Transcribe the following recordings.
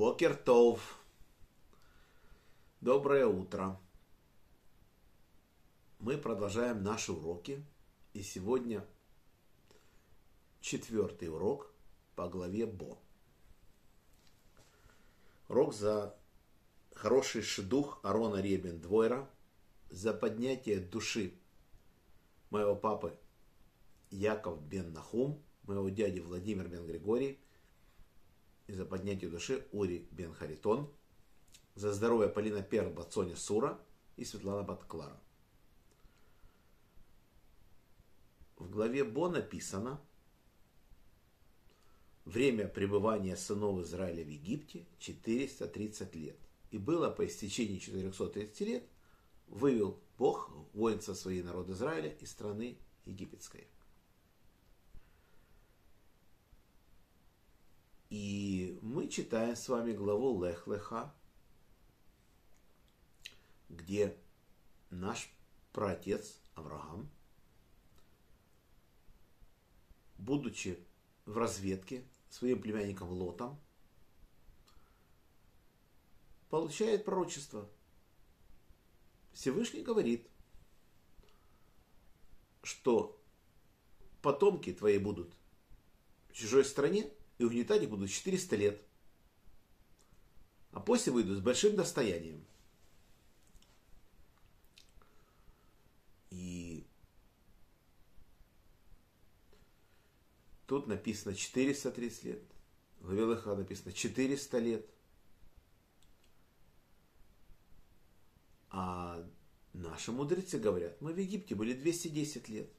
Бокер Тов. Доброе утро. Мы продолжаем наши уроки. И сегодня четвертый урок по главе Бо. Урок за хороший шедух Арона Ребен Двойра, за поднятие души моего папы Яков бен Нахум, моего дяди Владимир бен Григорий, и за поднятие души Ури бен Харитон, за здоровье Полина Перл Бацони Сура и Светлана Батклара. В главе Бо написано, время пребывания сынов Израиля в Египте 430 лет. И было по истечении 430 лет, вывел Бог воинца своей народ Израиля из страны египетской. И мы читаем с вами главу Лех-Леха, где наш праотец Авраам, будучи в разведке своим племянником Лотом, получает пророчество. Всевышний говорит, что потомки твои будут в чужой стране, и угнетать их будут 400 лет. А после выйдут с большим достоянием. И тут написано 430 лет. В главе Леха написано 400 лет. А наши мудрецы говорят, мы в Египте были 210 лет.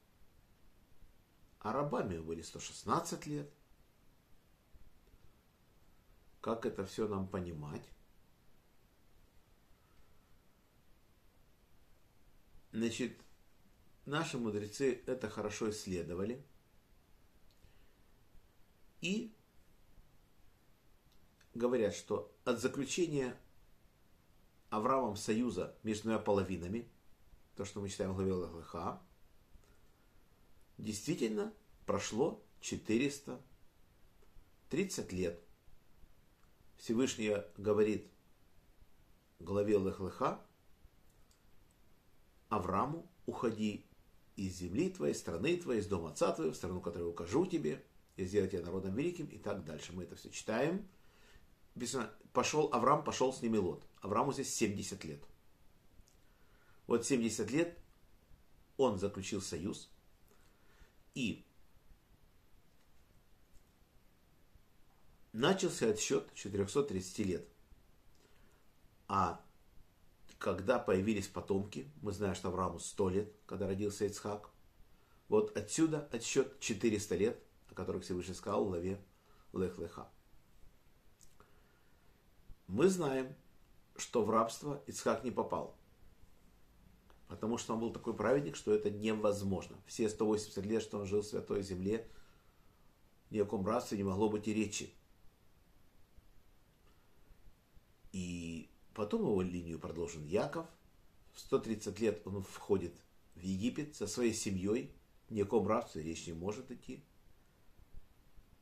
А рабами были 116 лет. Как это все нам понимать? Значит, наши мудрецы это хорошо исследовали. И говорят, что от заключения Авраамом союза между двумя половинами, то, что мы читаем в главе Лахлыха, действительно прошло 430 лет – Всевышний говорит главе Лехлыха, Аврааму, уходи из земли твоей, страны твоей, из дома отца твоего, в страну, которую укажу тебе, и сделать тебя народом великим, и так дальше. Мы это все читаем. Пошел, Авраам пошел с ними Лот. Аврааму здесь 70 лет. Вот 70 лет он заключил союз, и начался отсчет 430 лет. А когда появились потомки, мы знаем, что Аврааму 100 лет, когда родился Ицхак, вот отсюда отсчет 400 лет, о которых Всевышний сказал в главе Лех-Леха. Мы знаем, что в рабство Ицхак не попал. Потому что он был такой праведник, что это невозможно. Все 180 лет, что он жил в Святой Земле, ни о каком рабстве не могло быть и речи. И потом его линию продолжен Яков. В 130 лет он входит в Египет со своей семьей. Ни о ком рабстве речь не может идти.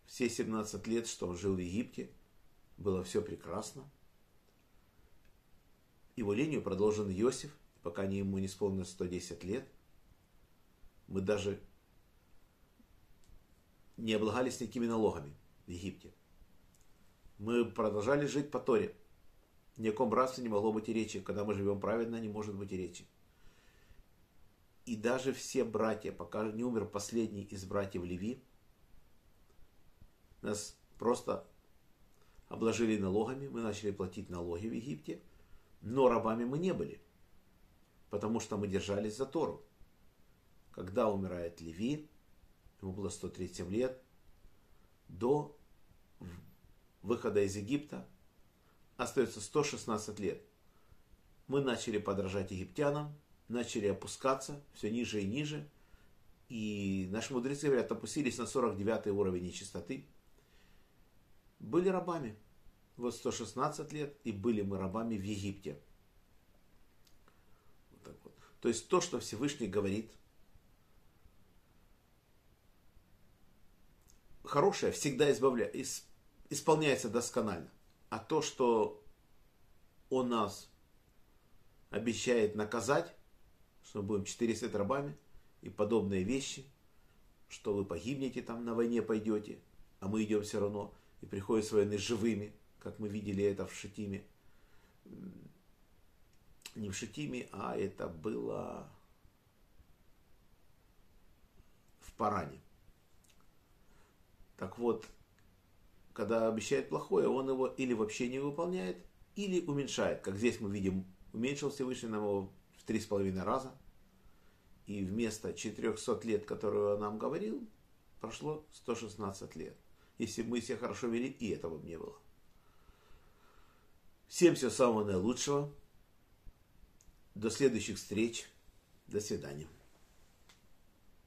Все 17 лет, что он жил в Египте, было все прекрасно. Его линию продолжен Иосиф, пока не ему не исполнилось 110 лет. Мы даже не облагались никакими налогами в Египте. Мы продолжали жить по Торе. Ни о ком братстве не могло быть и речи. Когда мы живем праведно, не может быть и речи. И даже все братья, пока не умер последний из братьев Леви, нас просто обложили налогами, мы начали платить налоги в Египте, но рабами мы не были, потому что мы держались за Тору. Когда умирает Леви, ему было 137 лет, до выхода из Египта остается 116 лет. Мы начали подражать египтянам, начали опускаться все ниже и ниже. И наши мудрецы говорят, опустились на 49 уровень нечистоты. Были рабами. Вот 116 лет, и были мы рабами в Египте. Вот так вот. То есть то, что Всевышний говорит, хорошее всегда избавля... исполняется досконально. А то, что он нас обещает наказать, что мы будем 400 рабами и подобные вещи, что вы погибнете там, на войне пойдете, а мы идем все равно, и приходят с войны живыми, как мы видели это в Шитиме. Не в Шитиме, а это было в Паране. Так вот, когда обещает плохое, он его или вообще не выполняет, или уменьшает. Как здесь мы видим, уменьшил Всевышний нам его в три с половиной раза. И вместо 400 лет, которые он нам говорил, прошло 116 лет. Если бы мы себя хорошо вели, и этого бы не было. Всем всего самого наилучшего. До следующих встреч. До свидания.